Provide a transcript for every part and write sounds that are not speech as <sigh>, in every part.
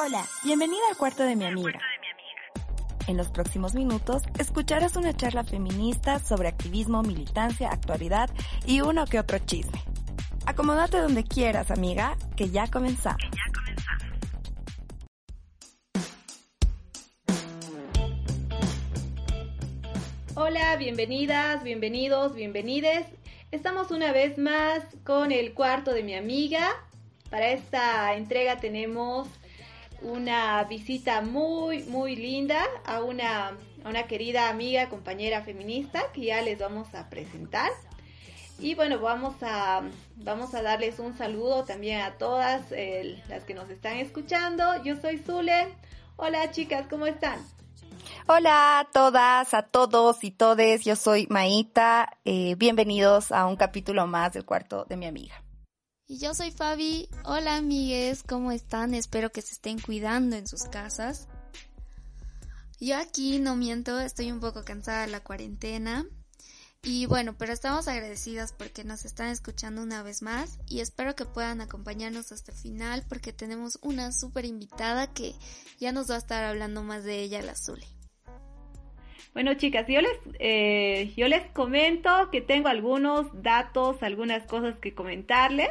Hola, bienvenida al cuarto de mi amiga. En los próximos minutos escucharás una charla feminista sobre activismo, militancia, actualidad y uno que otro chisme. Acomódate donde quieras, amiga, que ya comenzamos. Hola, bienvenidas, bienvenidos, bienvenides. Estamos una vez más con el cuarto de mi amiga. Para esta entrega tenemos una visita muy, muy linda a una, una querida amiga, compañera feminista que ya les vamos a presentar. Y bueno, vamos a, vamos a darles un saludo también a todas las que nos están escuchando. Yo soy Zule. Hola chicas, ¿cómo están? Hola a todas, a todos y todes. Yo soy Maíta. Eh, bienvenidos a un capítulo más del cuarto de mi amiga. Y yo soy Fabi. Hola amigues, ¿cómo están? Espero que se estén cuidando en sus casas. Yo aquí no miento, estoy un poco cansada de la cuarentena. Y bueno, pero estamos agradecidas porque nos están escuchando una vez más y espero que puedan acompañarnos hasta el final porque tenemos una súper invitada que ya nos va a estar hablando más de ella, la Zule. Bueno chicas, yo les, eh, yo les comento que tengo algunos datos, algunas cosas que comentarles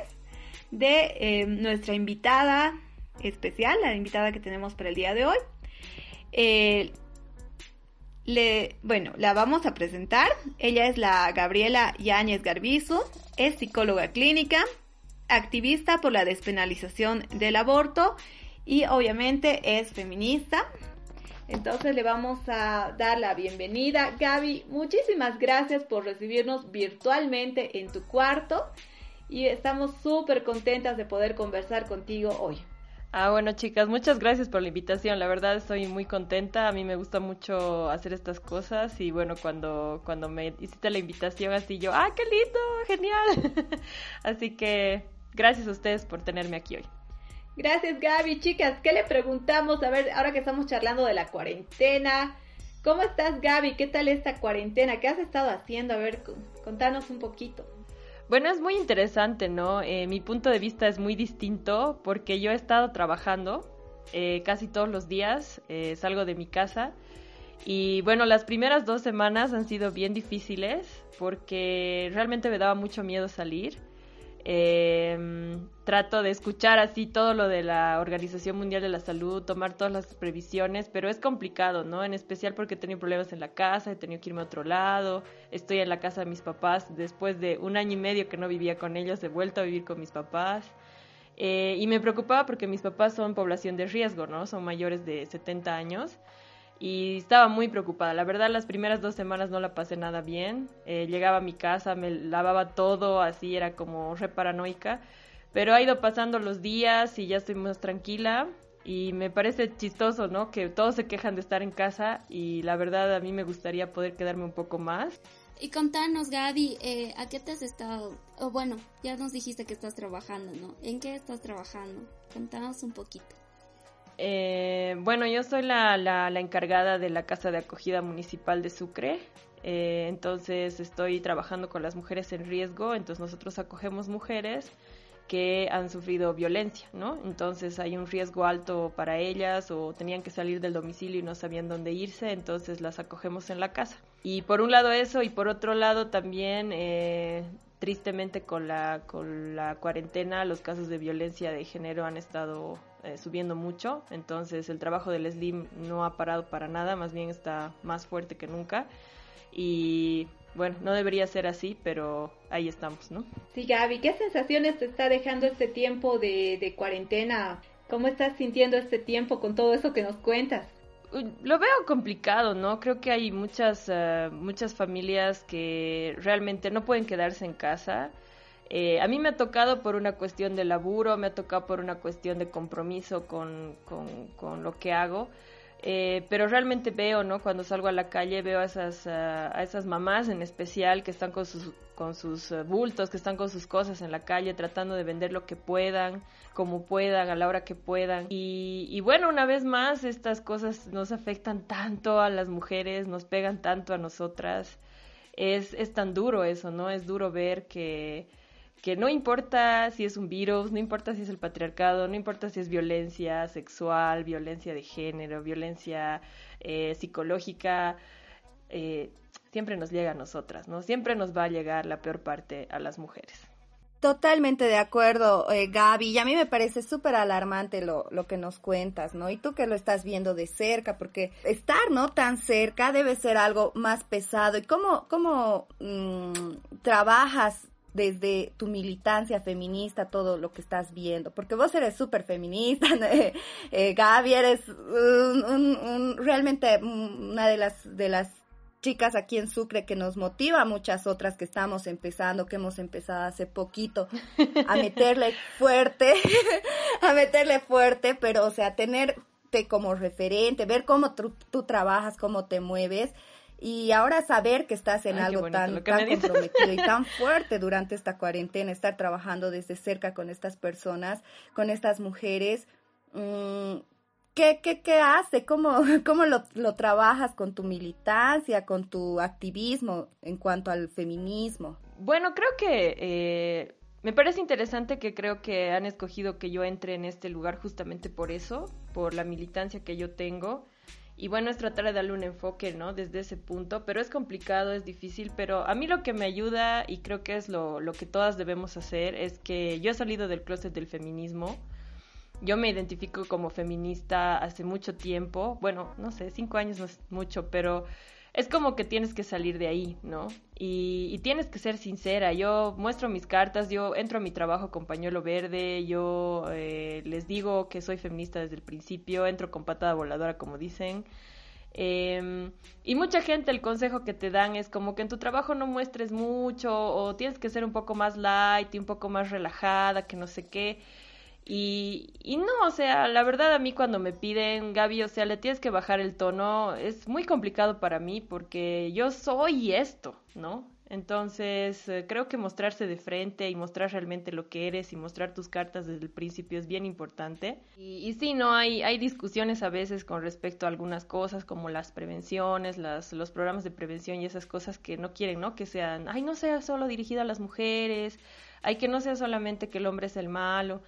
de eh, nuestra invitada especial, la invitada que tenemos para el día de hoy. Eh, le, bueno, la vamos a presentar. Ella es la Gabriela Yáñez Garbizo, es psicóloga clínica, activista por la despenalización del aborto y obviamente es feminista. Entonces le vamos a dar la bienvenida. Gaby, muchísimas gracias por recibirnos virtualmente en tu cuarto y estamos súper contentas de poder conversar contigo hoy. Ah, bueno, chicas, muchas gracias por la invitación. La verdad estoy muy contenta. A mí me gusta mucho hacer estas cosas y bueno, cuando cuando me hiciste la invitación así yo, ah, qué lindo, genial. <laughs> así que gracias a ustedes por tenerme aquí hoy. Gracias, Gaby. Chicas, ¿qué le preguntamos? A ver, ahora que estamos charlando de la cuarentena, ¿cómo estás, Gaby? ¿Qué tal esta cuarentena? ¿Qué has estado haciendo? A ver, contanos un poquito. Bueno, es muy interesante, ¿no? Eh, mi punto de vista es muy distinto porque yo he estado trabajando eh, casi todos los días, eh, salgo de mi casa y bueno, las primeras dos semanas han sido bien difíciles porque realmente me daba mucho miedo salir. Eh, trato de escuchar así todo lo de la Organización Mundial de la Salud, tomar todas las previsiones, pero es complicado, ¿no? En especial porque he tenido problemas en la casa, he tenido que irme a otro lado, estoy en la casa de mis papás después de un año y medio que no vivía con ellos, he vuelto a vivir con mis papás. Eh, y me preocupaba porque mis papás son población de riesgo, ¿no? Son mayores de 70 años y estaba muy preocupada. La verdad, las primeras dos semanas no la pasé nada bien. Eh, llegaba a mi casa, me lavaba todo, así era como re paranoica. Pero ha ido pasando los días y ya estoy más tranquila. Y me parece chistoso, ¿no? Que todos se quejan de estar en casa y la verdad a mí me gustaría poder quedarme un poco más. Y contanos, Gaby, eh, ¿a qué te has estado? O bueno, ya nos dijiste que estás trabajando, ¿no? ¿En qué estás trabajando? Contanos un poquito. Eh, bueno, yo soy la, encargada de la Casa de Acogida Municipal de Sucre. Eh, entonces estoy trabajando con las mujeres en riesgo. Entonces nosotros acogemos mujeres que han sufrido violencia, ¿no? Entonces hay un riesgo alto para ellas o tenían que salir del domicilio y no sabían dónde irse, entonces las acogemos en la casa. Y por un lado eso y por otro lado también eh, tristemente con la, con la cuarentena los casos de violencia de género han estado eh, subiendo mucho, entonces el trabajo del SLIM no ha parado para nada, más bien está más fuerte que nunca y bueno, no debería ser así, pero ahí estamos, ¿no? Sí, Gaby, ¿qué sensaciones te está dejando este tiempo de, de cuarentena? ¿Cómo estás sintiendo este tiempo con todo eso que nos cuentas? Lo veo complicado, ¿no? Creo que hay muchas, eh, muchas familias que realmente no pueden quedarse en casa. Eh, a mí me ha tocado por una cuestión de laburo, me ha tocado por una cuestión de compromiso con, con, lo que hago. Eh, pero realmente veo, ¿no? Cuando salgo a la calle veo a esas, a esas mamás en especial que están con sus, con sus eh, bultos, que están con sus cosas en la calle tratando de vender lo que puedan, como puedan, a la hora que puedan. Y, y bueno, una vez más, estas cosas nos afectan tanto a las mujeres, nos pegan tanto a nosotras. Es, es tan duro eso, ¿no? Es duro ver que que no importa si es un virus, no importa si es el patriarcado, no importa si es violencia sexual, violencia de género, violencia eh, psicológica, eh, siempre nos llega a nosotras, ¿no? Siempre nos va a llegar la peor parte a las mujeres. Totalmente de acuerdo, eh, Gaby. Y a mí me parece súper alarmante lo, lo que nos cuentas, ¿no? Y tú que lo estás viendo de cerca, porque estar, ¿no? Tan cerca debe ser algo más pesado. ¿Y cómo, cómo mm, trabajas desde tu militancia feminista, todo lo que estás viendo, porque vos eres súper feminista, <laughs> eh, Gaby, eres realmente una de las, de las chicas aquí en Sucre que nos motiva a muchas otras que estamos empezando, que hemos empezado hace poquito a <laughs> meterle fuerte, <laughs> a meterle fuerte, pero o sea, tenerte como referente, ver cómo tú, trabajas, cómo te mueves y ahora saber que estás en algo tan, tan comprometido y tan <laughs> fuerte durante esta cuarentena, estar trabajando desde cerca con estas personas, con estas mujeres. Mmm, ¿Qué, qué, qué hace? ¿Cómo, <laughs> cómo lo, lo, trabajas con tu militancia, con tu activismo en cuanto al feminismo? Bueno, creo que eh, me parece interesante que creo que han escogido que yo entre en este lugar justamente por eso, por la militancia que yo tengo. Y bueno, es tratar de darle un enfoque, ¿no? Desde ese punto, pero es complicado, es difícil, pero a mí lo que me ayuda y creo que es lo, lo que todas debemos hacer es que yo he salido del closet del feminismo yo me identifico como feminista hace mucho tiempo, bueno, no sé, cinco años no es mucho, pero es como que tienes que salir de ahí, ¿no? Y, tienes que ser sincera. Yo muestro mis cartas, yo entro a mi trabajo con pañuelo verde, yo eh, les digo que soy feminista desde el principio, entro con patada voladora, como dicen. Em, y mucha gente el consejo que te dan es como que en tu trabajo no muestres mucho o tienes que ser un poco más light y un poco más relajada, que no sé qué. Y, y no, o sea, la verdad a mí cuando me piden, Gaby, o sea, le tienes que bajar el tono, es muy complicado para mí porque yo soy esto, ¿no? Entonces, eh, creo que mostrarse de frente y mostrar realmente lo que eres y mostrar tus cartas desde el principio es bien importante. Y, y sí, no, hay, hay discusiones a veces con respecto a algunas cosas como las prevenciones, las, los programas de prevención y esas cosas que no quieren, ¿no? Que sean, ay, no sea solo dirigida a las mujeres, hay que no sea solamente que el hombre es el malo.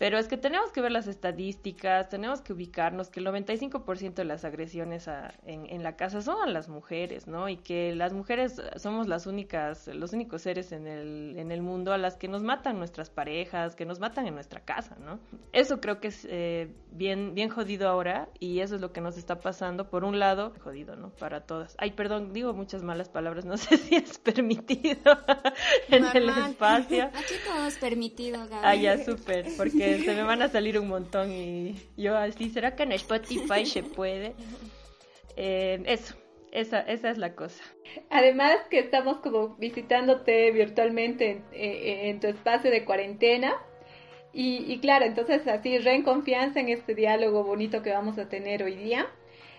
Pero es que tenemos que ver las estadísticas, tenemos que ubicarnos que el 95% de las agresiones en, en, la casa son a las mujeres, ¿no? Y que las mujeres somos las únicas, los únicos seres en el, en el mundo a las que nos matan nuestras parejas, que nos matan en nuestra casa, ¿no? Eso creo que es eh, bien, bien jodido ahora y eso es lo que nos está pasando. Por un lado, jodido, ¿no? Para todas. Ay, perdón, digo muchas malas palabras, no <laughs> sé si es permitido <laughs> en el espacio. <laughs> Aquí todo es permitido, Gaby. Ah, ya, súper, porque <laughs> se me van a salir un montón y yo así, ¿será que en Spotify se puede? Eh, eso, esa, esa es la cosa. Además que estamos como visitándote virtualmente en, tu espacio de cuarentena. Y, claro, entonces así re en confianza en este diálogo bonito que vamos a tener hoy día.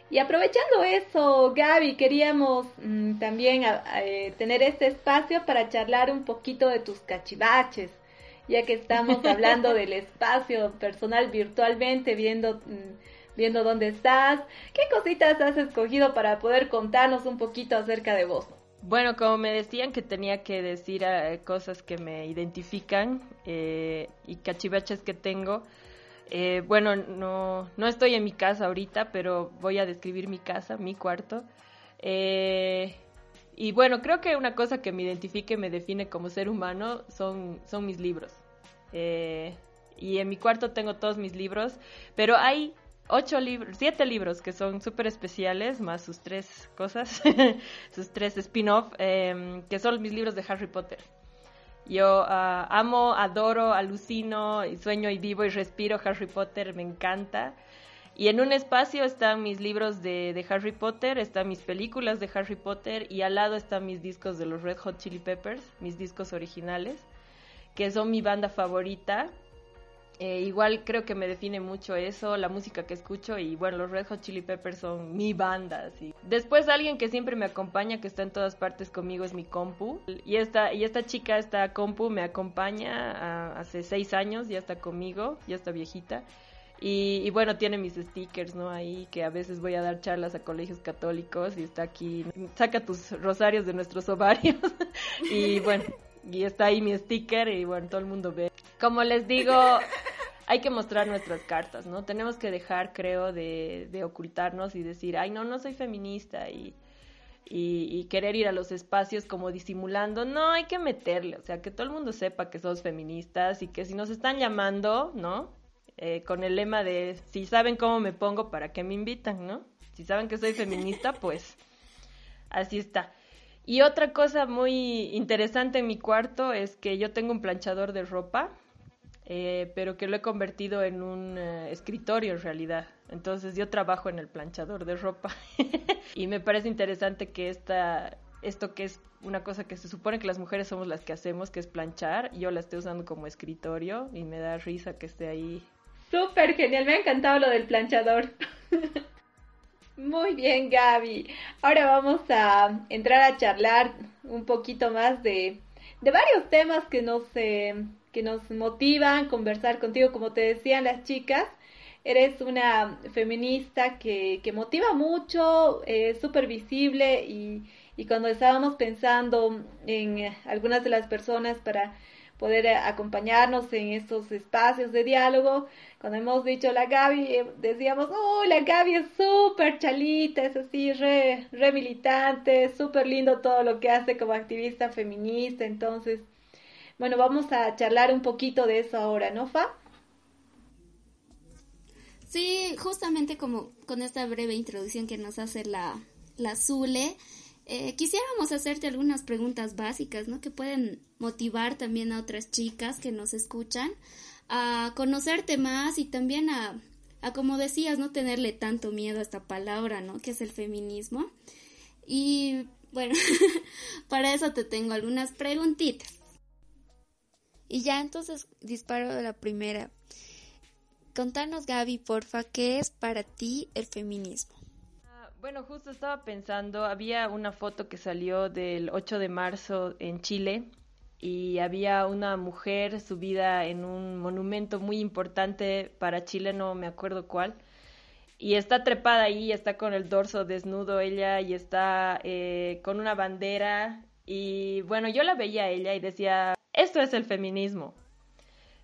Y aprovechando eso, Gaby, queríamos mm, también eh, tener este espacio para charlar un poquito de tus cachivaches ya que estamos hablando <laughs> del espacio personal virtualmente, viendo, mm, viendo dónde estás. ¿Qué cositas has escogido para poder contarnos un poquito acerca de vos? Bueno, como me decían que tenía que decir eh, cosas que me identifican eh, y cachivaches que tengo, eh, bueno, no, no estoy en mi casa ahorita, pero voy a describir mi casa, mi cuarto. Y bueno, creo que una cosa que me identifique y me define como ser humano son, son mis libros. Eh, y en mi cuarto tengo todos mis libros, pero hay ocho libros, siete libros que son súper especiales, más sus tres cosas, <laughs> sus tres spin-off, em, que son mis libros de Harry Potter. Yo ah, amo, adoro, alucino, sueño y vivo y respiro Harry Potter, me encanta. Y en un espacio están mis libros de, de, Harry Potter, están mis películas de Harry Potter y al lado están mis discos de los Red Hot Chili Peppers, mis discos originales que son mi banda favorita. Eh, igual creo que me define mucho eso, la música que escucho y bueno, los Red Hot Chili Peppers son mi banda. Después alguien que siempre me acompaña, que está en todas partes conmigo, es mi compu. Y esta, y esta chica, esta compu, me acompaña hace seis años, ya está conmigo, ya está viejita. Y, y, bueno, tiene mis stickers, ¿no? Ahí que a veces voy a dar charlas a colegios católicos y está aquí, saca tus rosarios de nuestros ovarios. <laughs> y bueno, y está ahí mi sticker y bueno, todo el mundo ve. Como les digo, hay que mostrar nuestras cartas, ¿no? Tenemos que dejar, creo, de, de ocultarnos y decir, ay, no, no soy feminista y, y, querer ir a los espacios como disimulando. No, hay que meterle, o sea, que todo el mundo sepa que sos feministas y que si nos están llamando, ¿no? Eh, con el lema de si saben cómo me pongo, ¿para qué me invitan, no? Si saben que soy feminista, <laughs> pues así está. Y otra cosa muy interesante en mi cuarto es que yo tengo un planchador de ropa, eh, pero que lo he convertido en un eh, escritorio en realidad. Entonces yo trabajo en el planchador de ropa <laughs> y me parece interesante que esta, esto que es una cosa que se supone que las mujeres somos las que hacemos, que es planchar, yo la estoy usando como escritorio y me da risa que esté ahí. Súper genial, me ha encantado lo del planchador. <laughs> Muy bien, Gaby. Ahora vamos a entrar a charlar un poquito más de, de varios temas que nos, eh, que nos motivan, conversar contigo, como te decían las chicas. Eres una feminista que, que motiva mucho, es súper visible y, y cuando estábamos pensando en algunas de las personas para poder acompañarnos en estos espacios de diálogo. Cuando hemos dicho la Gaby, eh, decíamos, oh, la Gaby es súper chalita, es así, re, re militante, súper lindo todo lo que hace como activista feminista. Entonces, bueno, vamos a charlar un poquito de eso ahora, ¿no, Fa? Sí, justamente como con esta breve introducción que nos hace la, la Zule, eh, quisiéramos hacerte algunas preguntas básicas, ¿no? Que pueden motivar también a otras chicas que nos escuchan a conocerte más y también a, a como decías, no tenerle tanto miedo a esta palabra, ¿no? Que es el feminismo. Y bueno, <laughs> para eso te tengo algunas preguntitas. Y ya entonces disparo de la primera. Contanos, Gaby, porfa, ¿qué es para ti el feminismo? Bueno, justo estaba pensando, había una foto que salió del 8 de marzo en Chile y había una mujer subida en un monumento muy importante para Chile, no me acuerdo cuál, y está trepada ahí, está con el dorso desnudo ella y está eh, con una bandera y bueno, yo la veía a ella y decía, esto es el feminismo.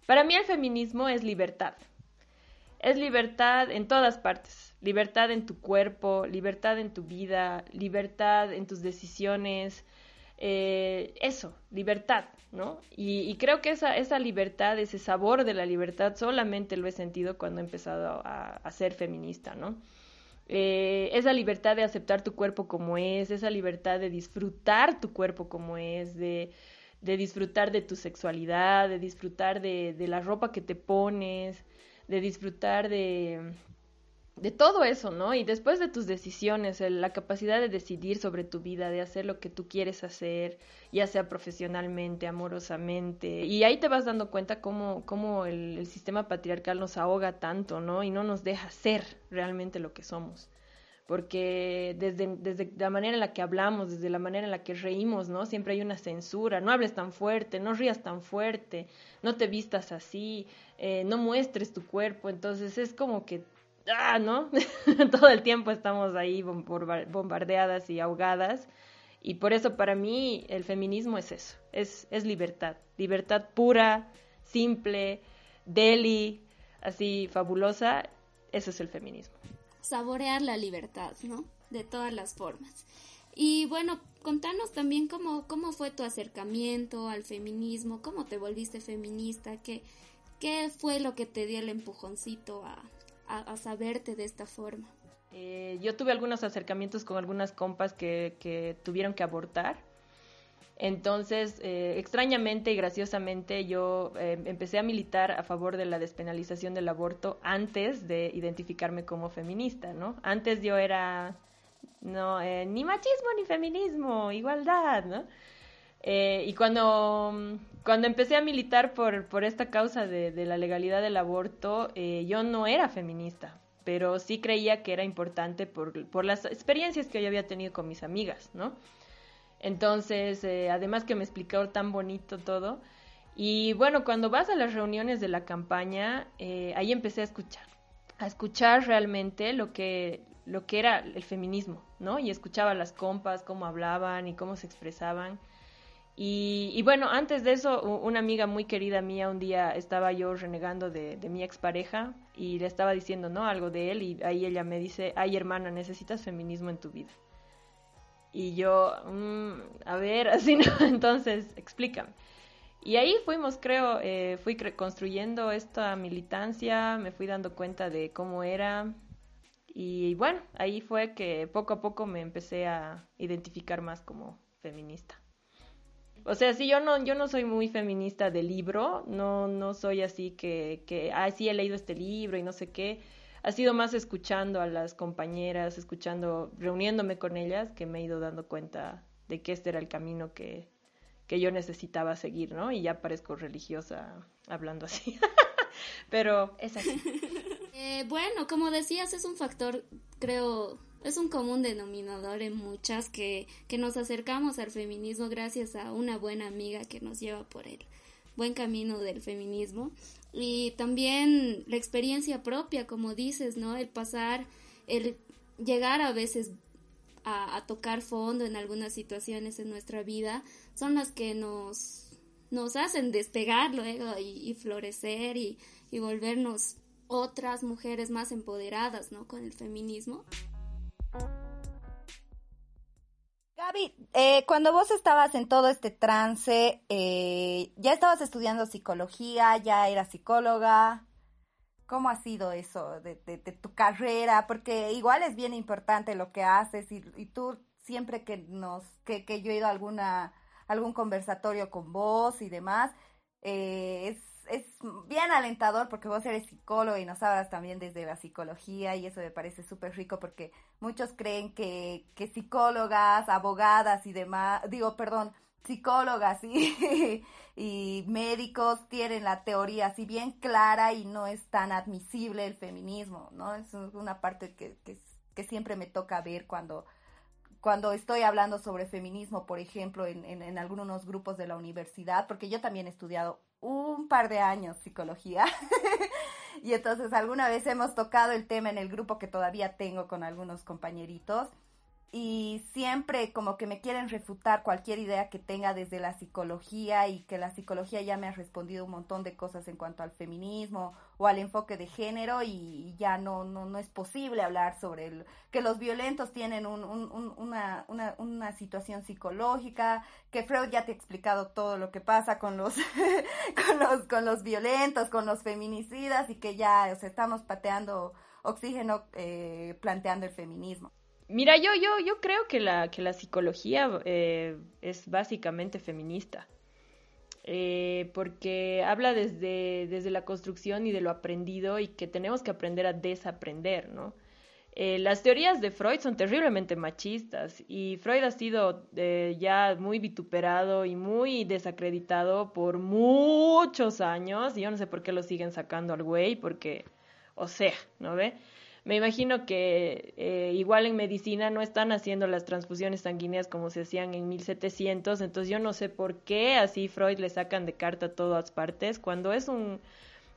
Para mí el feminismo es libertad. Es libertad en todas partes libertad en tu cuerpo, libertad en tu vida, libertad en tus decisiones, eh, eso, libertad, ¿no? Y, creo que esa, esa libertad, ese sabor de la libertad solamente lo he sentido cuando he empezado a, ser feminista, ¿no? Eh, esa libertad de aceptar tu cuerpo como es, esa libertad de disfrutar tu cuerpo como es, de, de disfrutar de tu sexualidad, de disfrutar de, de la ropa que te pones, de disfrutar de, de todo eso, ¿no? Y después de tus decisiones, la capacidad de decidir sobre tu vida, de hacer lo que tú quieres hacer, ya sea profesionalmente, amorosamente, y ahí te vas dando cuenta cómo, cómo el, sistema patriarcal nos ahoga tanto, ¿no? Y no nos deja ser realmente lo que somos. Porque desde, la manera en la que hablamos, desde la manera en la que reímos, ¿no? Siempre hay una censura, no hables tan fuerte, no rías tan fuerte, no te vistas así, eh, no muestres tu cuerpo, entonces es como que ah, ¿no? <laughs> Todo el tiempo estamos ahí bombardeadas y ahogadas. Y por eso para mí el feminismo es eso, es, es libertad, libertad pura, simple, deli, así fabulosa, eso es el feminismo. Saborear la libertad, ¿no? De todas las formas. Y bueno, contanos también cómo, cómo fue tu acercamiento al feminismo, cómo te volviste feminista, qué, qué fue lo que te dio el empujoncito a, a, saberte de esta forma? Eh, yo tuve algunos acercamientos con algunas compas que, tuvieron que abortar. Entonces, eh, extrañamente y graciosamente, yo eh, empecé a militar a favor de la despenalización del aborto antes de identificarme como feminista, ¿no? Antes yo era, no, ni machismo ni feminismo, igualdad, ¿no? y cuando, cuando empecé a militar por, por esta causa de, de, la legalidad del aborto, eh, yo no era feminista, pero sí creía que era importante por, por, las experiencias que yo había tenido con mis amigas, ¿no? Entonces, eh, además que me explicó tan bonito todo. Y bueno, cuando vas a las reuniones de la campaña, eh, ahí empecé a escuchar, a escuchar realmente lo que, lo que era el feminismo, ¿no? Y escuchaba a las compas, cómo hablaban y cómo se expresaban. Y, bueno, antes de eso, una amiga muy querida mía, un día estaba yo renegando de, de mi expareja y le estaba diciendo, ¿no? Algo de él y ahí ella me dice, ay hermana, necesitas feminismo en tu vida. Y yo, mm, a ver, <laughs> así no, entonces explícame. Y ahí fuimos, creo, eh, fui construyendo esta militancia, me fui dando cuenta de cómo era. Y bueno, ahí fue que poco a poco me empecé a identificar más como feminista. O sea, sí, yo no, yo no soy muy feminista de libro, no, no soy así que, que, ay, sí he leído este libro y no sé qué. Ha sido más escuchando a las compañeras, escuchando, reuniéndome con ellas, que me he ido dando cuenta de que este era el camino que, que yo necesitaba seguir, ¿no? Y ya parezco religiosa hablando así. <laughs> Pero es así. Eh, bueno, como decías, es un factor, creo, es un común denominador en muchas que, que nos acercamos al feminismo gracias a una buena amiga que nos lleva por el buen camino del feminismo y también la experiencia propia, como dices, ¿no? El pasar, el llegar a veces a, tocar fondo en algunas situaciones en nuestra vida son las que nos, nos hacen despegar luego y, y florecer y, y volvernos otras mujeres más empoderadas, ¿no? Con el feminismo. Gaby, eh, cuando vos estabas en todo este trance, eh, ¿ya estabas estudiando psicología? ¿Ya eras psicóloga? ¿Cómo ha sido eso de, tu carrera? Porque igual es bien importante lo que haces y, tú siempre que nos, que, que, yo he ido a alguna, algún conversatorio con vos y demás, eh, es es bien alentador porque vos eres psicólogo y nos hablas también desde la psicología y eso me parece súper rico porque muchos creen que, que psicólogas, abogadas y demás, digo, perdón, psicólogas y, <laughs> y médicos tienen la teoría así bien clara y no es tan admisible el feminismo, ¿no? Es una parte que, que, que siempre me toca ver cuando cuando estoy hablando sobre feminismo, por ejemplo, en, en, en, algunos grupos de la universidad, porque yo también he estudiado un par de años psicología. <laughs> y entonces alguna vez hemos tocado el tema en el grupo que todavía tengo con algunos compañeritos y siempre como que me quieren refutar cualquier idea que tenga desde la psicología y que la psicología ya me ha respondido un montón de cosas en cuanto al feminismo o al enfoque de género y ya no, no, no es posible hablar sobre el, que los violentos tienen un, un, una, una, una situación psicológica, que Freud ya te ha explicado todo lo que pasa con los, <laughs> con los, con los violentos, con los feminicidas y que ya o estamos pateando oxígeno eh, planteando el feminismo. Mira, yo, yo, yo creo que la, que la psicología eh, es básicamente feminista. Eh, porque habla desde, desde la construcción y de lo aprendido y que tenemos que aprender a desaprender, ¿no? Eh, las teorías de Freud son terriblemente machistas y Freud ha sido ya muy vituperado y muy desacreditado por muchos años y yo no sé por qué lo siguen sacando al güey porque, o sea, ¿no ve? Me imagino que eh, igual en medicina no están haciendo las transfusiones sanguíneas como se hacían en 1700, entonces yo no sé por qué así Freud le sacan de carta a todas partes cuando es un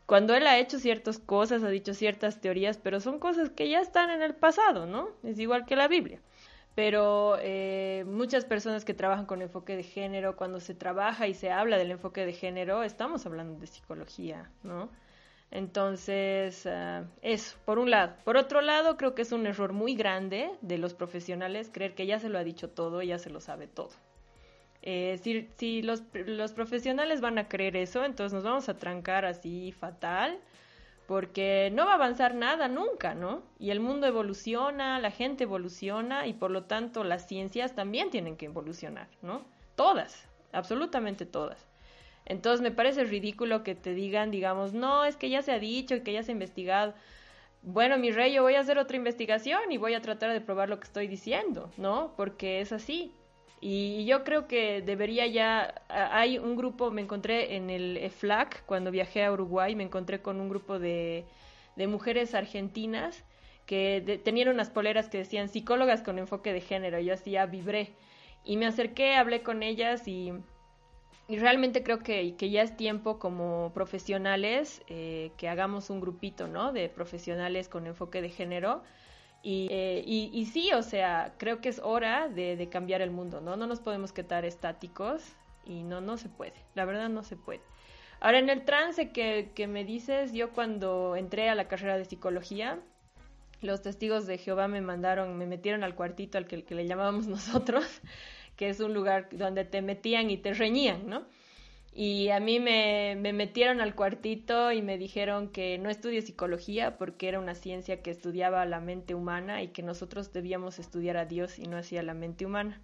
cuando él ha hecho ciertas cosas, ha dicho ciertas teorías, pero son cosas que ya están en el pasado, ¿no? Es igual que la Biblia. Pero eh, muchas personas que trabajan con enfoque de género, cuando se trabaja y se habla del enfoque de género, estamos hablando de psicología, ¿no? Entonces, uh, eso, por un lado. Por otro lado, creo que es un error muy grande de los profesionales creer que ya se lo ha dicho todo, ya se lo sabe todo. Eh, si, los, los, profesionales van a creer eso, entonces nos vamos a trancar así fatal, porque no va a avanzar nada nunca, ¿no? Y el mundo evoluciona, la gente evoluciona y por lo tanto las ciencias también tienen que evolucionar, ¿no? Todas, absolutamente todas. Entonces me parece ridículo que te digan, digamos, no, es que ya se ha dicho y que ya se ha investigado. Bueno, mi rey, yo voy a hacer otra investigación y voy a tratar de probar lo que estoy diciendo, ¿no? Porque es así. Y yo creo que debería ya, hay un grupo, me encontré en el FLAC, cuando viajé a Uruguay, me encontré con un grupo de, de mujeres argentinas que tenían unas poleras que decían psicólogas con enfoque de género. Yo así ya vibré. Y me acerqué, hablé con ellas y y realmente creo que, que, ya es tiempo como profesionales eh, que hagamos un grupito, ¿no? De profesionales con enfoque de género. Y, eh, y, sí, o sea, creo que es hora de, de, cambiar el mundo, ¿no? No nos podemos quedar estáticos. Y no, no se puede, la verdad no se puede. Ahora, en el trance que, que me dices, yo cuando entré a la carrera de psicología, los testigos de Jehová me mandaron, me metieron al cuartito al que, que le llamábamos <laughs> nosotros, que es un lugar donde te metían y te reñían, ¿no? Y a mí me, me, metieron al cuartito y me dijeron que no estudie psicología porque era una ciencia que estudiaba la mente humana y que nosotros debíamos estudiar a Dios y no hacía la mente humana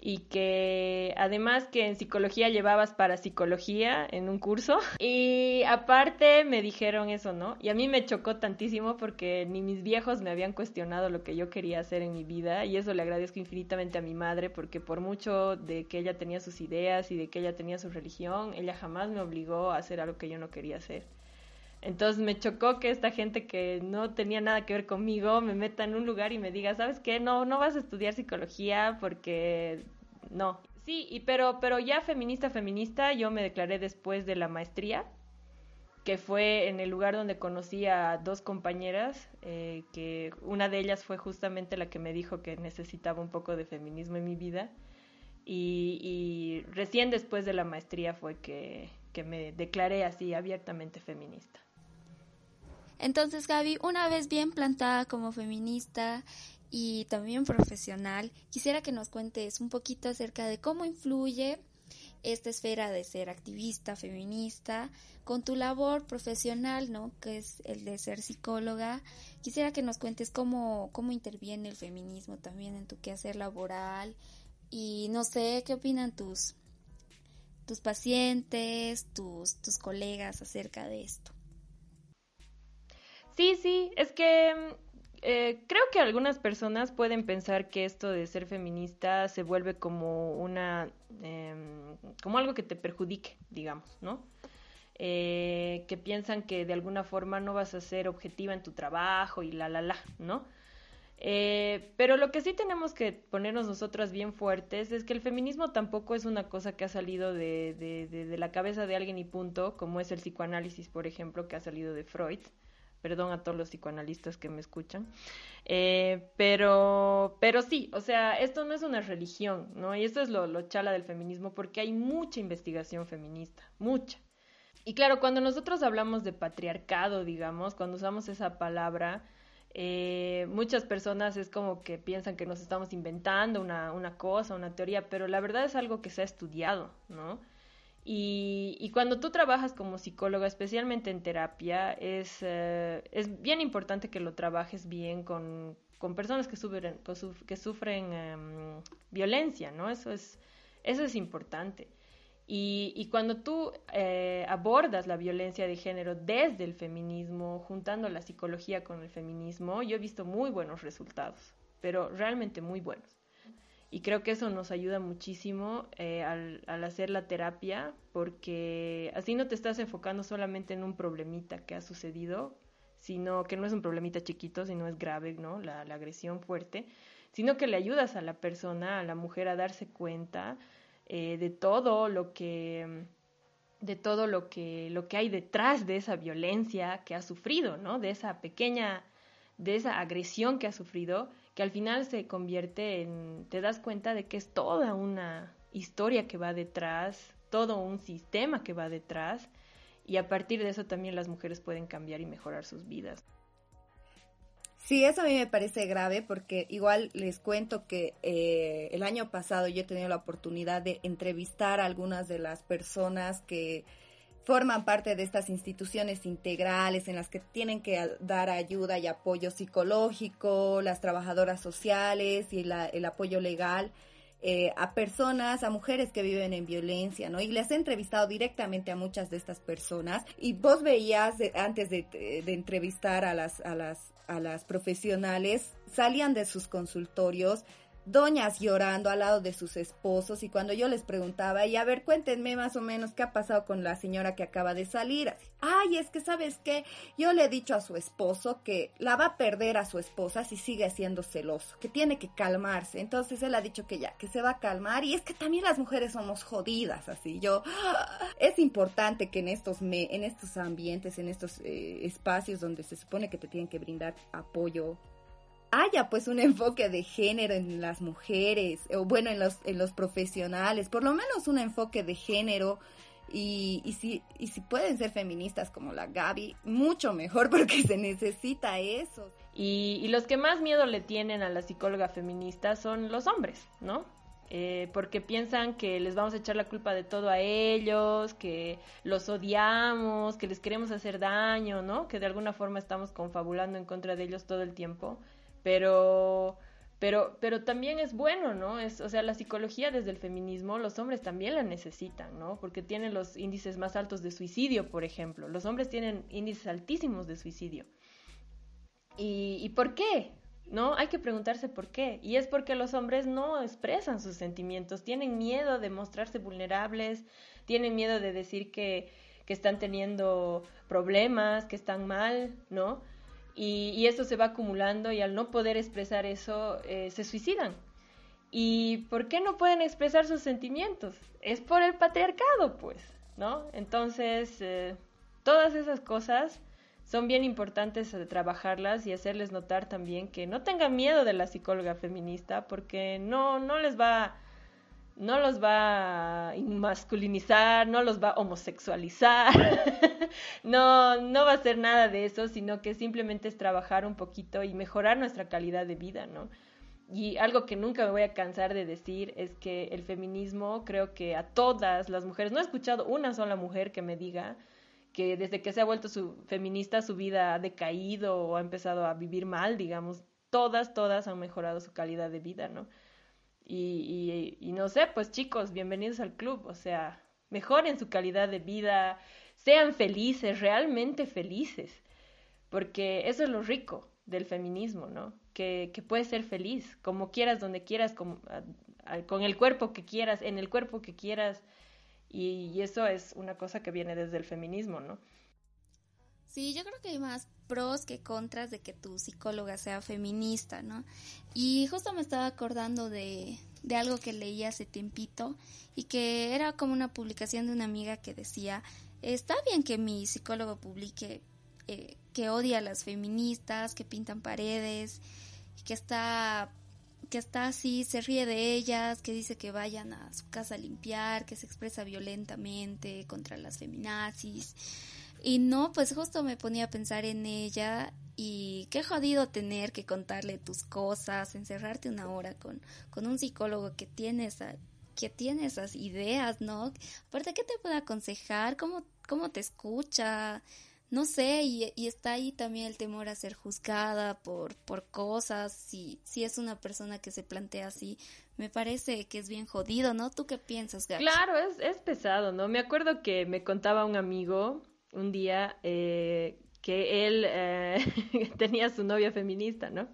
y que además que en psicología llevabas para psicología en un curso <laughs> y aparte me dijeron eso, ¿no? Y a mí me chocó tantísimo porque ni mis viejos me habían cuestionado lo que yo quería hacer en mi vida y eso le agradezco infinitamente a mi madre porque por mucho de que ella tenía sus ideas y de que ella tenía su religión, ella jamás me obligó a hacer algo que yo no quería hacer. Entonces me chocó que esta gente que no tenía nada que ver conmigo me meta en un lugar y me diga, ¿sabes qué? No, no vas a estudiar psicología porque no. Sí, y pero, pero ya feminista, feminista, yo me declaré después de la maestría, que fue en el lugar donde conocí a dos compañeras, eh, que una de ellas fue justamente la que me dijo que necesitaba un poco de feminismo en mi vida. Y, y recién después de la maestría fue que, que me declaré así abiertamente feminista. Entonces, Gaby, una vez bien plantada como feminista y también profesional, quisiera que nos cuentes un poquito acerca de cómo influye esta esfera de ser activista, feminista, con tu labor profesional, ¿no? Que es el de ser psicóloga. Quisiera que nos cuentes cómo, cómo interviene el feminismo también en tu quehacer laboral y no sé, ¿qué opinan tus, tus pacientes, tus, tus colegas acerca de esto? Sí, sí, es que mm, eh, creo que algunas personas pueden pensar que esto de ser feminista se vuelve como una, em, como algo que te perjudique, digamos, ¿no? Eh, que piensan que de alguna forma no vas a ser objetiva en tu trabajo y la, la, la, ¿no? Eh, pero lo que sí tenemos que ponernos nosotras bien fuertes es que el feminismo tampoco es una cosa que ha salido de, de, de la cabeza de alguien y punto, como es el psicoanálisis, por ejemplo, que ha salido de Freud perdón a todos los psicoanalistas que me escuchan, eh, pero, pero sí, o sea, esto no es una religión, ¿no? Y esto es lo, lo chala del feminismo porque hay mucha investigación feminista, mucha. Y claro, cuando nosotros hablamos de patriarcado, digamos, cuando usamos esa palabra, eh, muchas personas es como que piensan que nos estamos inventando una, una cosa, una teoría, pero la verdad es algo que se ha estudiado, ¿no? Y, cuando tú trabajas como psicóloga, especialmente en terapia, es, eh, es bien importante que lo trabajes bien con, con personas que sufren, que sufren em, violencia, ¿no? Eso es, eso es importante. Y, y cuando tú eh, abordas la violencia de género desde el feminismo, juntando la psicología con el feminismo, yo he visto muy buenos resultados, pero realmente muy buenos. Y creo que eso nos ayuda muchísimo eh, al, al, hacer la terapia, porque así no te estás enfocando solamente en un problemita que ha sucedido, sino que no es un problemita chiquito, sino es grave, ¿no? La, la agresión fuerte, sino que le ayudas a la persona, a la mujer, a darse cuenta eh, de todo lo que de todo lo que lo que hay detrás de esa violencia que ha sufrido, ¿no? De esa pequeña de esa agresión que ha sufrido que al final se convierte en, te das cuenta de que es toda una historia que va detrás, todo un sistema que va detrás, y a partir de eso también las mujeres pueden cambiar y mejorar sus vidas. Sí, eso a mí me parece grave porque igual les cuento que eh, el año pasado yo he tenido la oportunidad de entrevistar a algunas de las personas que forman parte de estas instituciones integrales en las que tienen que dar ayuda y apoyo psicológico, las trabajadoras sociales y el apoyo legal. Eh, a personas, a mujeres que viven en violencia, ¿no? Y les he entrevistado directamente a muchas de estas personas y vos veías antes de, de, entrevistar a las, a las, a las profesionales, salían de sus consultorios doñas llorando al lado de sus esposos y cuando yo les preguntaba, y a ver, cuéntenme más o menos qué ha pasado con la señora que acaba de salir. Ay, es que sabes qué, yo le he dicho a su esposo que la va a perder a su esposa si sigue siendo celoso, que tiene que calmarse. Entonces él ha dicho que ya, que se va a calmar y es que también las mujeres somos jodidas, así. Yo, es importante que en estos, me, en estos ambientes, en estos eh, espacios donde se supone que te tienen que brindar apoyo haya pues un enfoque de género en las mujeres, o bueno, en los, en los profesionales, por lo menos un enfoque de género. Y, y, si, y si pueden ser feministas como la Gaby, mucho mejor <laughs> porque se necesita eso. Y, y los que más miedo le tienen a la psicóloga feminista son los hombres, ¿no? Eh, porque piensan que les vamos a echar la culpa de todo a ellos, que los odiamos, que les queremos hacer daño, ¿no? Que de alguna forma estamos confabulando en contra de ellos todo el tiempo, pero pero pero también es bueno, ¿no? Es o sea, la psicología desde el feminismo los hombres también la necesitan, ¿no? Porque tienen los índices más altos de suicidio, por ejemplo. Los hombres tienen índices altísimos de suicidio. ¿Y, y por qué? ¿no? Hay que preguntarse por qué. Y es porque los hombres no expresan sus sentimientos, tienen miedo de mostrarse vulnerables, tienen miedo de decir que, que están teniendo problemas, que están mal, ¿no? Y, y, eso se va acumulando y al no poder expresar eso, eh, se suicidan. ¿Y por qué no pueden expresar sus sentimientos? Es por el patriarcado, pues, ¿no? Entonces, eh, todas esas cosas son bien importantes de trabajarlas y hacerles notar también que no tengan miedo de la psicóloga feminista porque no, no les va, no los va a masculinizar, no los va a homosexualizar, <laughs> no, no va a hacer nada de eso, sino que simplemente es trabajar un poquito y mejorar nuestra calidad de vida, ¿no? Y algo que nunca me voy a cansar de decir es que el feminismo creo que a todas las mujeres, no he escuchado una sola mujer que me diga que desde que se ha vuelto su feminista su vida ha decaído o ha empezado a vivir mal, digamos, todas, todas han mejorado su calidad de vida, ¿no? Y, y, y no sé, pues chicos, bienvenidos al club, o sea, mejoren su calidad de vida, sean felices, realmente felices, porque eso es lo rico del feminismo, ¿no? Que, que puedes ser feliz, como quieras, donde quieras, con el cuerpo que quieras, en el cuerpo que quieras, y, eso es una cosa que viene desde el feminismo, ¿no? Sí, yo creo que hay más pros que contras de que tu psicóloga sea feminista, ¿no? Y justo me estaba acordando de, de algo que leí hace tiempito y que era como una publicación de una amiga que decía, está bien que mi psicólogo publique eh, que odia a las feministas, que pintan paredes, que está que está así, se ríe de ellas, que dice que vayan a su casa a limpiar, que se expresa violentamente contra las feminazis. Y no, pues justo me ponía a pensar en ella y qué jodido tener que contarle tus cosas, encerrarte una hora con, con un psicólogo que tiene, esa, que tiene esas ideas, ¿no? Aparte, ¿qué te puede aconsejar? ¿Cómo, cómo te escucha? no sé, y, está ahí también el temor a ser juzgada por, por cosas, si, si es una persona que se plantea así, me parece que es bien jodido, ¿no? ¿Tú qué piensas, Gaby? Claro, es, es pesado, ¿no? Me acuerdo que me contaba un amigo un día eh, que él eh, <laughs> tenía su novia feminista, ¿no?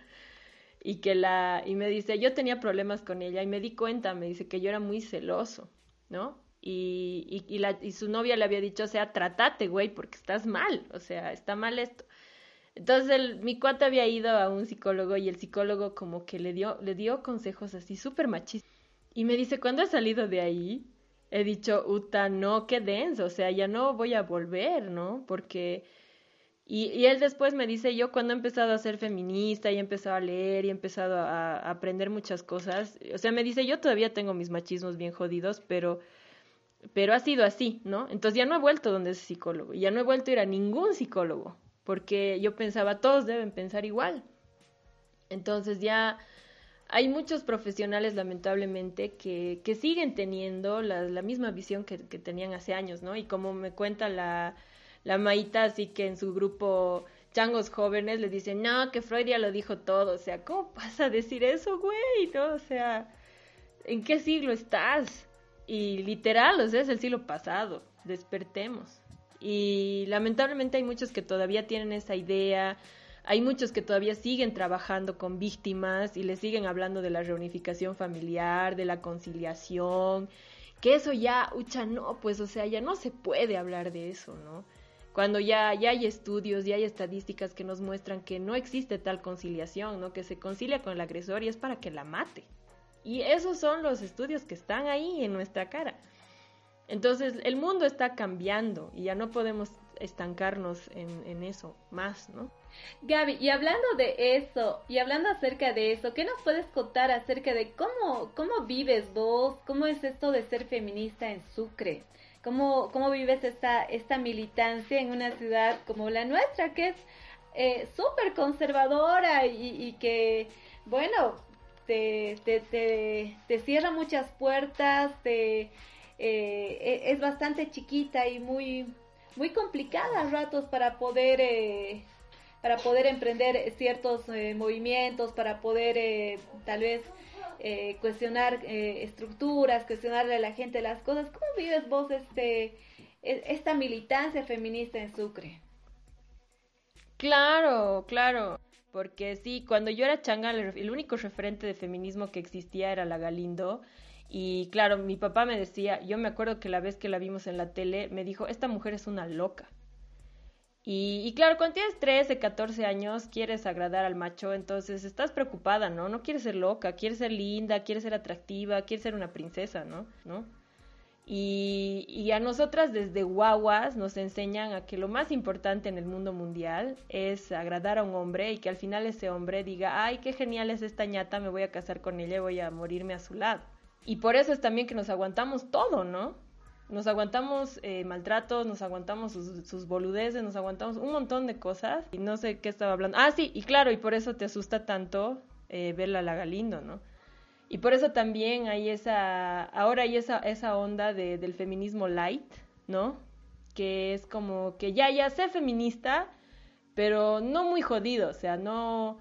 Y que la, y me dice, yo tenía problemas con ella y me di cuenta, me dice que yo era muy celoso, ¿no? y, y, la, y su novia le había dicho, o sea, trátate, güey, porque estás mal, o sea, está mal esto. Entonces mi cuate había ido a un psicólogo y el psicólogo como que le dio, le dio consejos así súper machistas. Y me dice, cuando he salido de ahí, he dicho, uta, no, qué denso, o sea, ya no voy a volver, ¿no? Porque... Y, y, él después me dice, yo cuando he empezado a ser feminista y he empezado a leer y he empezado a, a aprender muchas cosas, o sea, me dice, yo todavía tengo mis machismos bien jodidos, pero pero ha sido así, ¿no? Entonces ya no he vuelto donde ese psicólogo, ya no he vuelto a ir a ningún psicólogo, porque yo pensaba, todos deben pensar igual. Entonces ya hay muchos profesionales, lamentablemente, que, que siguen teniendo la, misma visión que, que, tenían hace años, ¿no? Y como me cuenta la, la Maíta, así que en su grupo changos jóvenes le dicen, no, que Freud ya lo dijo todo, o sea, ¿cómo pasa a decir eso, güey? ¿No? O sea, ¿en qué siglo estás? Y literal, o sea, es el siglo pasado, despertemos. Y lamentablemente hay muchos que todavía tienen esa idea, hay muchos que todavía siguen trabajando con víctimas y le siguen hablando de la reunificación familiar, de la conciliación, que eso ya, ucha, no, pues o sea, ya no se puede hablar de eso, ¿no? Cuando ya, ya hay estudios, ya hay estadísticas que nos muestran que no existe tal conciliación, ¿no? Que se concilia con el agresor y es para que la mate. Y esos son los estudios que están ahí en nuestra cara. Entonces, el mundo está cambiando y ya no podemos estancarnos en, en eso más, ¿no? Gaby, y hablando de eso, y hablando acerca de eso, ¿qué nos puedes contar acerca de cómo, cómo vives vos? ¿Cómo es esto de ser feminista en Sucre? ¿Cómo, cómo vives esta, esta militancia en una ciudad como la nuestra, que es eh, súper conservadora y, que, bueno, te, te, te, cierra muchas puertas, te, eh, e, es bastante chiquita y muy, muy complicada a ratos para poder... Eh, para poder emprender ciertos eh, movimientos, para poder eh, tal vez eh, cuestionar estructuras, cuestionarle a la gente las cosas. ¿Cómo vives vos este, e, esta militancia feminista en Sucre? Claro, claro. Porque sí, cuando yo era changa, el único referente de feminismo que existía era la Galindo. Y claro, mi papá me decía, yo me acuerdo que la vez que la vimos en la tele, me dijo, esta mujer es una loca. Y, claro, cuando tienes 13, 14 años, quieres agradar al macho, entonces estás preocupada, ¿no? No quieres ser loca, quieres ser linda, quieres ser atractiva, quieres ser una princesa, ¿no? ¿No? Y, y, a nosotras desde guaguas nos enseñan a que lo más importante en el mundo mundial es agradar a un hombre y que al final ese hombre diga, ay, qué genial es esta ñata, me voy a casar con ella y voy a morirme a su lado. Y por eso es también que nos aguantamos todo, ¿no? Nos aguantamos eh, maltratos, nos aguantamos sus, boludeces, nos aguantamos un montón de cosas. Y no sé qué estaba hablando. Ah, sí, y claro, y por eso te asusta tanto eh, verla a la Galindo, ¿no? Y por eso también hay esa, ahora hay esa, esa onda de, del feminismo light, ¿no? Que es como que ya, ya sé feminista, pero no muy jodido, o sea, no,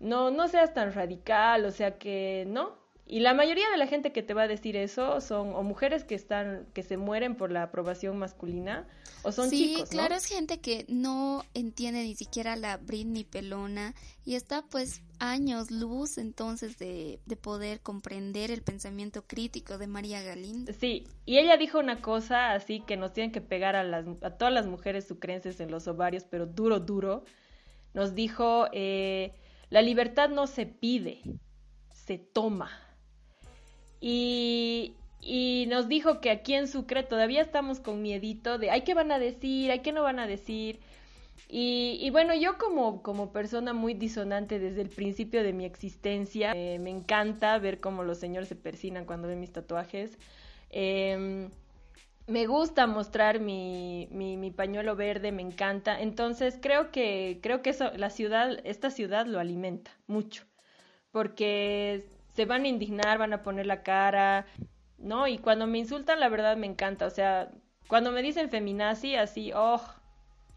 no, no seas tan radical, o sea que, ¿no? Y la mayoría de la gente que te va a decir eso son o mujeres que están que se mueren por la aprobación masculina o son chicos, Sí, claro, es gente que no entiende ni siquiera la Britney pelona y está pues años luz entonces de, de poder comprender el pensamiento crítico de María Galindo. Sí, y ella dijo una cosa así que nos tienen que pegar a las a todas las mujeres sucrenses en los ovarios, pero duro duro. Nos dijo eh, la libertad no se pide, se toma. Y, nos dijo que aquí en Sucre todavía estamos con miedito de, ay, ¿qué van a decir? Ay, ¿qué no van a decir? Y, bueno, yo como, como persona muy disonante desde el principio de mi existencia, eh, me encanta ver cómo los señores se persinan cuando ven mis tatuajes. Em, me gusta mostrar mi, mi, mi, pañuelo verde, me encanta. Entonces creo que, creo que eso, la ciudad, esta ciudad lo alimenta mucho. Porque se van a indignar, van a poner la cara, ¿no? Y cuando me insultan, la verdad me encanta, o sea, cuando me dicen feminazi, así, oh,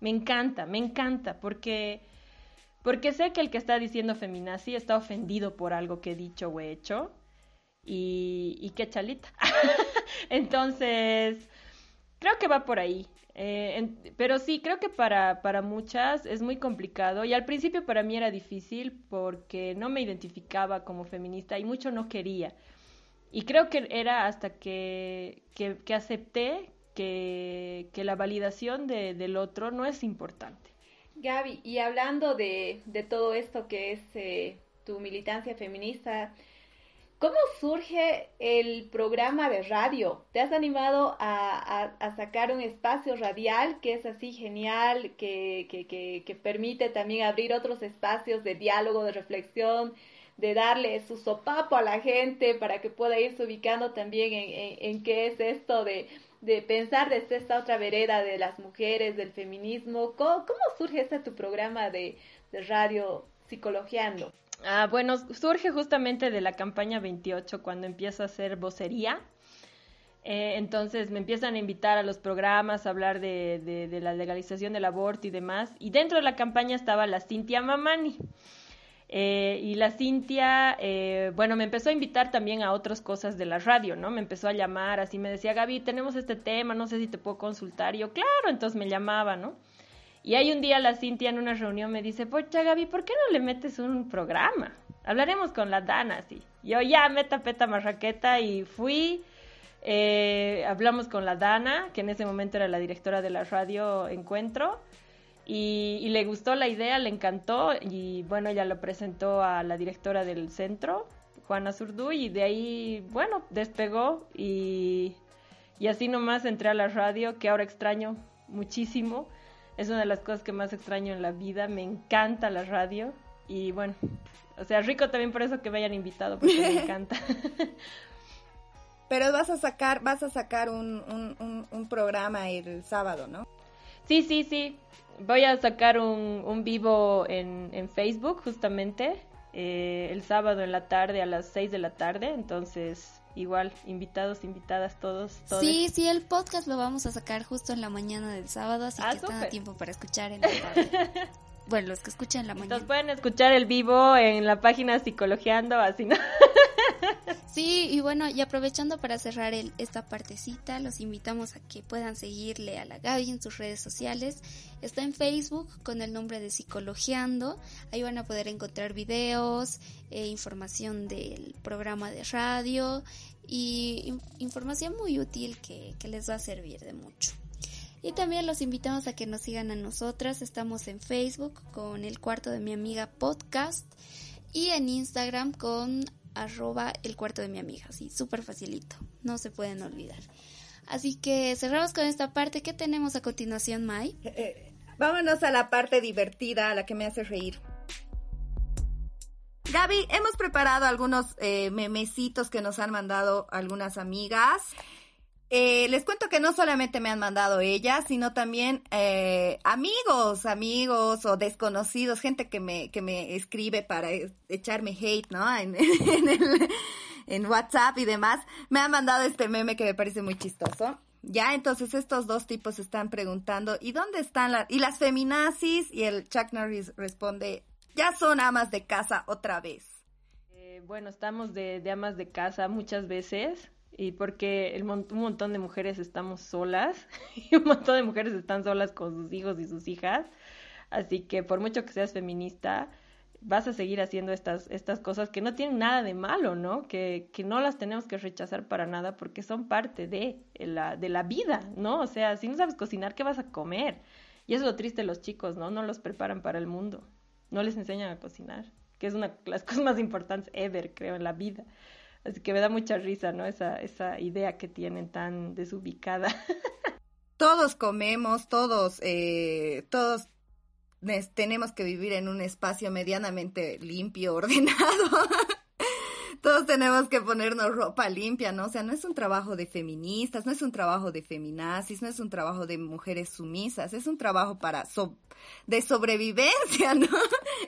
me encanta, me encanta, porque, porque sé que el que está diciendo feminazi está ofendido por algo que he dicho o he hecho, y, y qué chalita. <laughs> Entonces, creo que va por ahí. Eh, pero sí, creo que para, para muchas es muy complicado y al principio para mí era difícil porque no me identificaba como feminista y mucho no quería. Y creo que era hasta que, que, acepté que, que, la validación de, del otro no es importante. Gaby, y hablando de, de todo esto que es eh, tu militancia feminista, ¿Cómo surge el programa de radio? ¿Te has animado a, sacar un espacio radial que es así genial, que, que, que, permite también abrir otros espacios de diálogo, de reflexión, de darle su sopapo a la gente para que pueda irse ubicando también en, en, qué es esto de, pensar desde esta otra vereda de las mujeres, del feminismo? ¿Cómo, cómo surge este tu programa de, de radio psicologiando? Ah, bueno, surge justamente de la campaña 28 cuando empiezo a hacer vocería. Eh, entonces me empiezan a invitar a los programas, a hablar de, de, la legalización del aborto y demás. Y dentro de la campaña estaba la Cintia Mamani. Eh, y la Cintia, eh, bueno, me empezó a invitar también a otras cosas de la radio, ¿no? Me empezó a llamar, así me decía, Gaby, tenemos este tema, no sé si te puedo consultar. Y yo, claro, entonces me llamaba, ¿no? Y hay un día la Cintia en una reunión me dice, pocha Gaby, ¿por qué no le metes un programa? Hablaremos con la Dana, sí. Yo ya meta peta marraqueta y fui, eh, hablamos con la Dana, que en ese momento era la directora de la radio Encuentro, y, le gustó la idea, le encantó, y bueno, ella lo presentó a la directora del centro, Juana Zurduy, y de ahí, bueno, despegó, y, y así nomás entré a la radio, que ahora extraño muchísimo Es una de las cosas que más extraño en la vida. Me encanta la radio. Y bueno, o sea, rico también por eso que me hayan invitado, porque me <laughs> encanta. Pero vas a sacar, vas a sacar un, un, programa el sábado, ¿no? Sí, sí, sí. Voy a sacar un, un vivo en, en Facebook, justamente, eh, el sábado en la tarde a las 6 de la tarde. Entonces, igual, invitados, invitadas, todos. Sí, sí, el podcast lo vamos a sacar justo en la mañana del sábado, así ah, que están a tiempo para escuchar en la tarde. <laughs> bueno, los que escuchan en la mañana. Entonces pueden escuchar el vivo en la página Psicologiando, así no. <laughs> Sí, y bueno, y aprovechando para cerrar el, esta partecita, los invitamos a que puedan seguirle a la Gaby en sus redes sociales. Está en Facebook con el nombre de Psicologiando. Ahí van a poder encontrar videos, eh, información del programa de radio y información muy útil que, que les va a servir de mucho. Y también los invitamos a que nos sigan a nosotras. Estamos en Facebook con el cuarto de mi amiga podcast y en Instagram con arroba el cuarto de mi amiga, así súper facilito, no se pueden olvidar. Así que cerramos con esta parte. ¿Qué tenemos a continuación, Mai? Eh, eh, vámonos a la parte divertida, a la que me hace reír. Gaby, hemos preparado algunos eh, memecitos que nos han mandado algunas amigas. Eh, les cuento que no solamente me han mandado ellas, sino también eh, amigos, amigos o desconocidos, gente que me, que me escribe para echarme hate, ¿no? En, <laughs> en, WhatsApp y demás. Me han mandado este meme que me parece muy chistoso. Ya, entonces estos dos tipos están preguntando, ¿y dónde están las... y las feminazis? Y el Chuck Norris responde, ya son amas de casa otra vez. Eh, bueno, estamos de, de amas de casa muchas veces y porque el un montón de mujeres estamos solas <laughs> y un montón de mujeres están solas con sus hijos y sus hijas. Así que por mucho que seas feminista, vas a seguir haciendo estas, estas cosas que no tienen nada de malo, ¿no? Que, que no las tenemos que rechazar para nada porque son parte de la, de la vida, ¿no? O sea, si no sabes cocinar, ¿qué vas a comer? Y eso es lo triste de los chicos, ¿no? No los preparan para el mundo, no les enseñan a cocinar, que es una de las <laughs> cosas más importantes ever, creo, en la vida. Así que me da mucha risa, ¿no? Esa, esa idea que tienen tan desubicada. <laughs> Todos comemos, todos, eh, todos tenemos que vivir en un espacio medianamente limpio, <laughs> ordenado. Todos tenemos que ponernos ropa limpia, ¿no? O sea, no es un trabajo de feministas, no es un trabajo de feminazis, no es un trabajo de mujeres sumisas, es un trabajo para de sobrevivencia, <laughs> ¿no?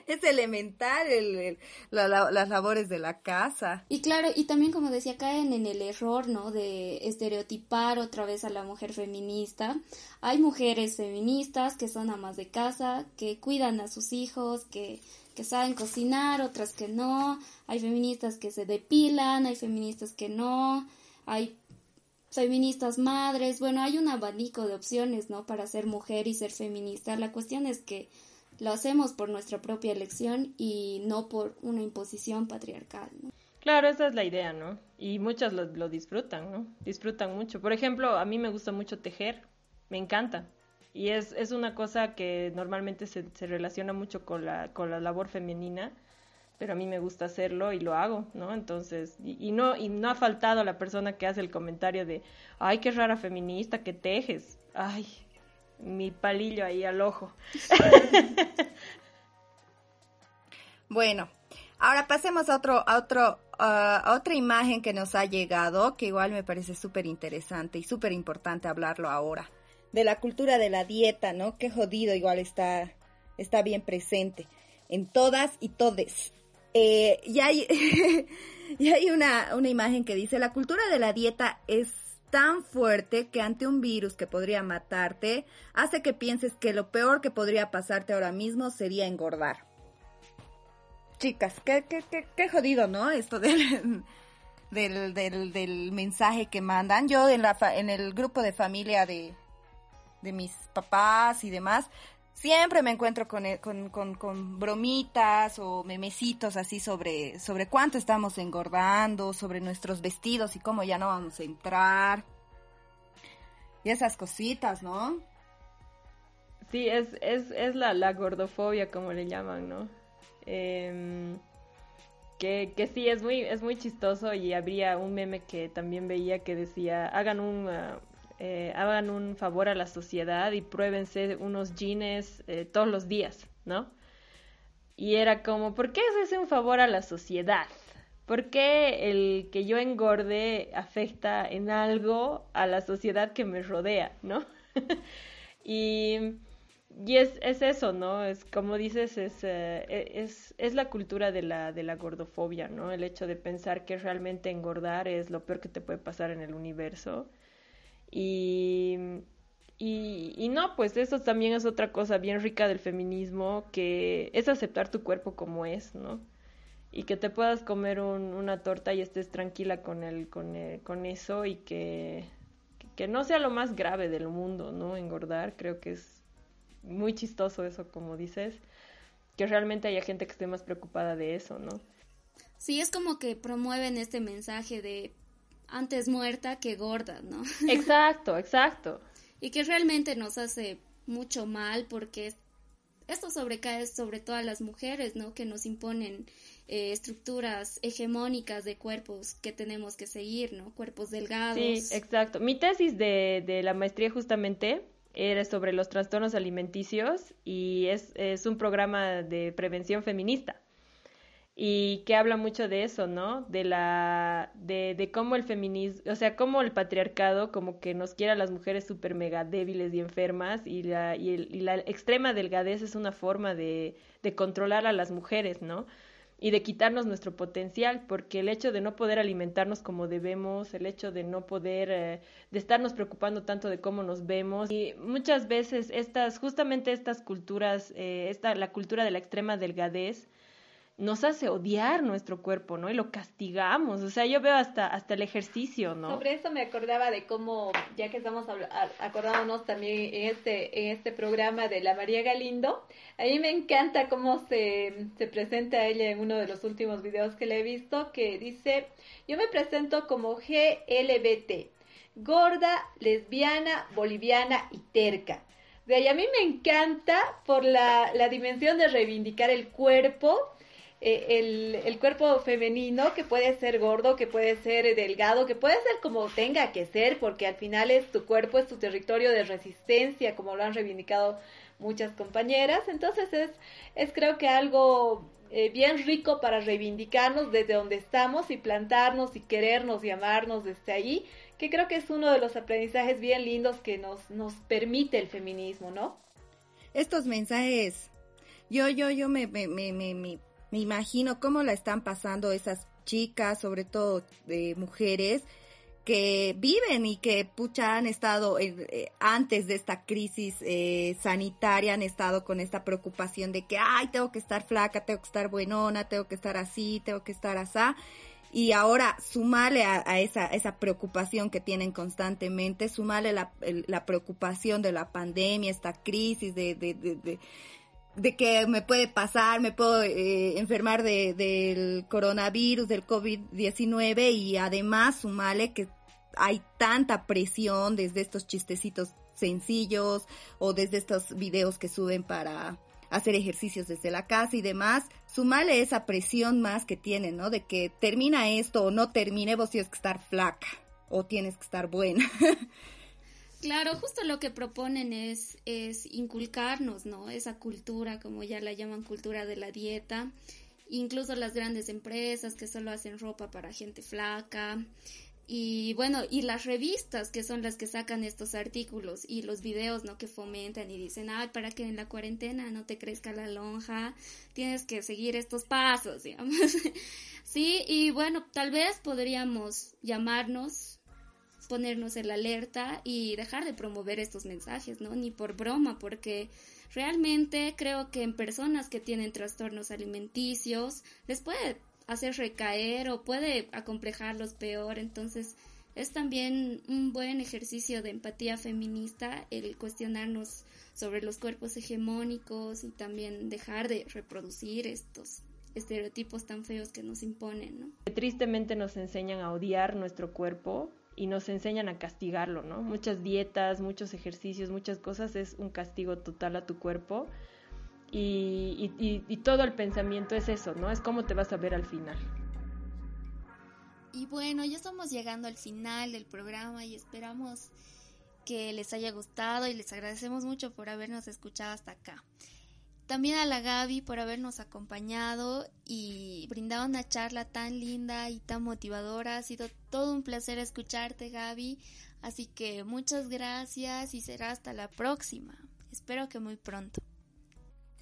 es elemental el, las labores de la casa. Y claro, y también como decía, caen en el error, ¿no? De estereotipar otra vez a la mujer feminista. Hay mujeres feministas que son amas de casa, que cuidan a sus hijos, que que saben cocinar, otras que no, hay feministas que se depilan, hay feministas que no, hay feministas madres, bueno, hay un abanico de opciones, ¿no? Para ser mujer y ser feminista. La cuestión es que lo hacemos por nuestra propia elección y no por una imposición patriarcal, ¿no? Claro, esa es la idea, ¿no? Y muchas lo, lo disfrutan, ¿no? Disfrutan mucho. Por ejemplo, a mí me gusta mucho tejer, me encanta. Y es, es una cosa que normalmente se, se relaciona mucho con la, con la labor femenina pero a mí me gusta hacerlo y lo hago, ¿no? Entonces, y, no, y no ha faltado la persona que hace el comentario de, ay, qué rara feminista que tejes, ay, mi palillo ahí al ojo. <laughs> bueno, ahora pasemos a otro, a otro, a otra imagen que nos ha llegado, que igual me parece súper interesante y súper importante hablarlo ahora, de la cultura de la dieta, ¿no? Qué jodido igual está, está bien presente en todas y todes. Eh, y hay, <laughs> y hay una, una imagen que dice, la cultura de la dieta es tan fuerte que ante un virus que podría matarte, hace que pienses que lo peor que podría pasarte ahora mismo sería engordar. Chicas, qué, qué, qué, qué jodido, ¿no? Esto del, <laughs> del, del, del, mensaje que mandan. Yo en, la, en el grupo de familia de, de mis papás y demás, siempre me encuentro e, con, con, con, bromitas o memecitos así sobre, sobre cuánto estamos engordando, sobre nuestros vestidos y cómo ya no vamos a entrar. Y esas cositas, ¿no? Sí, es, es, es la, la gordofobia, como le llaman, ¿no? Em, que, que, sí, es muy, es muy chistoso y habría un meme que también veía que decía, hagan un, eh, hagan un favor a la sociedad y pruébense unos jeans eh, todos los días, ¿no? Y era como, ¿por qué haces un favor a la sociedad? ¿Por qué el que yo engorde afecta en algo a la sociedad que me rodea, ¿no? <laughs> y y es, es eso, ¿no? Es como dices, es, eh, es, es, la cultura de la, de la gordofobia, ¿no? El hecho de pensar que realmente engordar es lo peor que te puede pasar en el universo. Y, y, y no, pues eso también es otra cosa bien rica del feminismo, que es aceptar tu cuerpo como es, ¿no? Y que te puedas comer un, una torta y estés tranquila con, el, con, el, con eso y que, que no sea lo más grave del mundo, ¿no? Engordar creo que es muy chistoso eso, como dices, que realmente haya gente que esté más preocupada de eso, ¿no? Sí, es como que promueven este mensaje de antes muerta que gorda, ¿no? <laughs> Exacto, exacto. y que realmente nos hace mucho mal porque esto sobrecae sobre todo a las mujeres, ¿no? Que nos imponen eh, estructuras hegemónicas de cuerpos que tenemos que seguir, ¿no? Cuerpos delgados. Sí, exacto. Mi tesis de, de la maestría justamente era sobre los trastornos alimenticios y es, es un programa de prevención feminista y que habla mucho de eso, ¿no? De la de, de cómo el feminismo, o sea, cómo el patriarcado como que nos quiere a las mujeres súper mega débiles y enfermas y la, y, el, y la extrema delgadez es una forma de, de controlar a las mujeres, ¿no? y de quitarnos nuestro potencial, porque el hecho de no poder alimentarnos como debemos, el hecho de no poder, eh, de estarnos preocupando tanto de cómo nos vemos, y muchas veces estas, justamente estas culturas, eh, esta, la cultura de la extrema delgadez, nos hace odiar nuestro cuerpo, ¿no? Y lo castigamos. O sea, yo veo hasta, hasta el ejercicio, ¿no? Sobre eso me acordaba de cómo, ya que estamos acordándonos también en este, en este programa de la María Galindo, a me encanta cómo se, se presenta ella en uno de los últimos videos que le he visto, que dice, yo me presento como GLBT, gorda, lesbiana, boliviana y terca. De ahí a mí me encanta por la, la dimensión de reivindicar el cuerpo, eh, el, el, cuerpo femenino, que puede ser gordo, que puede ser delgado, que puede ser como tenga que ser, porque al final es tu cuerpo, es tu territorio de resistencia, como lo han reivindicado muchas compañeras. Entonces es, es creo que algo eh, bien rico para reivindicarnos desde donde estamos y plantarnos y querernos y amarnos desde ahí, que creo que es uno de los aprendizajes bien lindos que nos, nos permite el feminismo, ¿no? Estos mensajes, yo, yo, yo me, me, me, me me imagino cómo la están pasando esas chicas, sobre todo de mujeres, que viven y que pucha han estado eh, antes de esta crisis eh, sanitaria han estado con esta preocupación de que ay tengo que estar flaca tengo que estar buenona tengo que estar así tengo que estar asá y ahora sumale a, esa esa preocupación que tienen constantemente sumale la, la preocupación de la pandemia esta crisis de de que me puede pasar, me puedo eh, enfermar de, del coronavirus, del COVID-19 y además sumale que hay tanta presión desde estos chistecitos sencillos o desde estos videos que suben para hacer ejercicios desde la casa y demás, sumale esa presión más que tienen, ¿no? De que termina esto o no termine, vos tienes que estar flaca o tienes que estar buena. <laughs> Claro, justo lo que proponen es, es inculcarnos, ¿no? Esa cultura, como ya la llaman cultura de la dieta. Incluso las grandes empresas que solo hacen ropa para gente flaca. Y bueno, y las revistas que son las que sacan estos artículos y los videos, ¿no? Que fomentan y dicen, ay, para que en la cuarentena no te crezca la lonja, tienes que seguir estos pasos, <laughs> digamos. sí, y bueno, tal vez podríamos llamarnos ponernos en la alerta y dejar de promover estos mensajes, ¿no? Ni por broma, porque realmente creo que en personas que tienen trastornos alimenticios les puede hacer recaer o puede acomplejarlos peor, entonces es también un buen ejercicio de empatía feminista el cuestionarnos sobre los cuerpos hegemónicos y también dejar de reproducir estos estereotipos tan feos que nos imponen, ¿no? Tristemente nos enseñan a odiar nuestro cuerpo y nos enseñan a castigarlo, ¿no? Muchas dietas, muchos ejercicios, muchas cosas es un castigo total a tu cuerpo y, y, todo el pensamiento es eso, ¿no? Es cómo te vas a ver al final. Y bueno, ya estamos llegando al final del programa y esperamos que les haya gustado y les agradecemos mucho por habernos escuchado hasta acá. También a la Gaby por habernos acompañado y brindado una charla tan linda y tan motivadora. Ha sido todo un placer escucharte, Gaby. Así que muchas gracias y será hasta la próxima. Espero que muy pronto.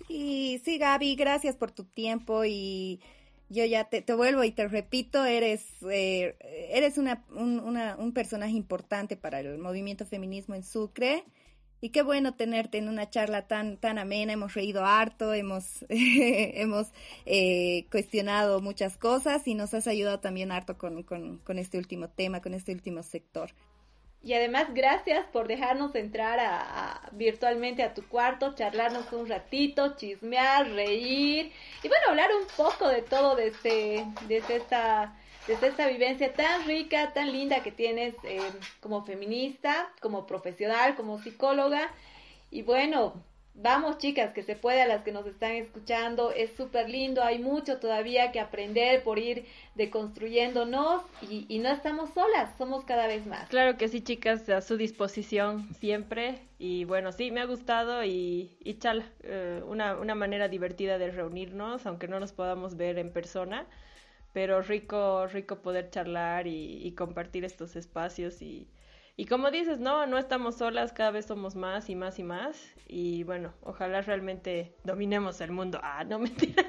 Sí, sí, Gaby, gracias por tu tiempo y yo ya te, te vuelvo y te repito, eres, eh, eres una, un personaje importante para el movimiento feminismo en Sucre. Y qué bueno tenerte en una charla tan, tan amena, hemos reído harto, hemos, <laughs> hemos eh, cuestionado muchas cosas y nos has ayudado también harto con, con, este último tema, con este último sector. Y además gracias por dejarnos entrar a, virtualmente a tu cuarto, charlarnos un ratito, chismear, reír y bueno, hablar un poco de todo desde, desde esta desde esta vivencia tan rica, tan linda que tienes eh, como feminista, como profesional, como psicóloga. Y bueno, vamos chicas, que se puede a las que nos están escuchando, es súper lindo, hay mucho todavía que aprender por ir deconstruyéndonos y, y, no estamos solas, somos cada vez más. Claro que sí, chicas, a su disposición siempre. Y bueno, sí, me ha gustado y, y chal, eh, una, una manera divertida de reunirnos, aunque no nos podamos ver en persona pero rico, rico poder charlar y, compartir estos espacios y, y como dices, no, no estamos solas, cada vez somos más y más y más y bueno, ojalá realmente dominemos el mundo. Ah, no <laughs> mentira.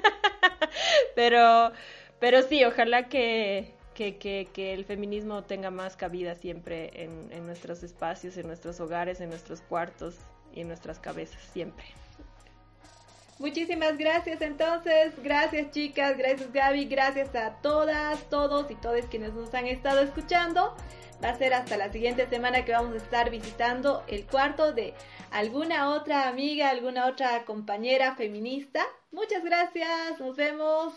pero, pero sí, ojalá que, que, que, que, el feminismo tenga más cabida siempre en, en nuestros espacios, en nuestros hogares, en nuestros cuartos y en nuestras cabezas, siempre. Muchísimas gracias entonces, gracias chicas, gracias Gaby, gracias a todas, todos y todas quienes nos han estado escuchando. Va a ser hasta la siguiente semana que vamos a estar visitando el cuarto de alguna otra amiga, alguna otra compañera feminista. Muchas gracias, nos vemos.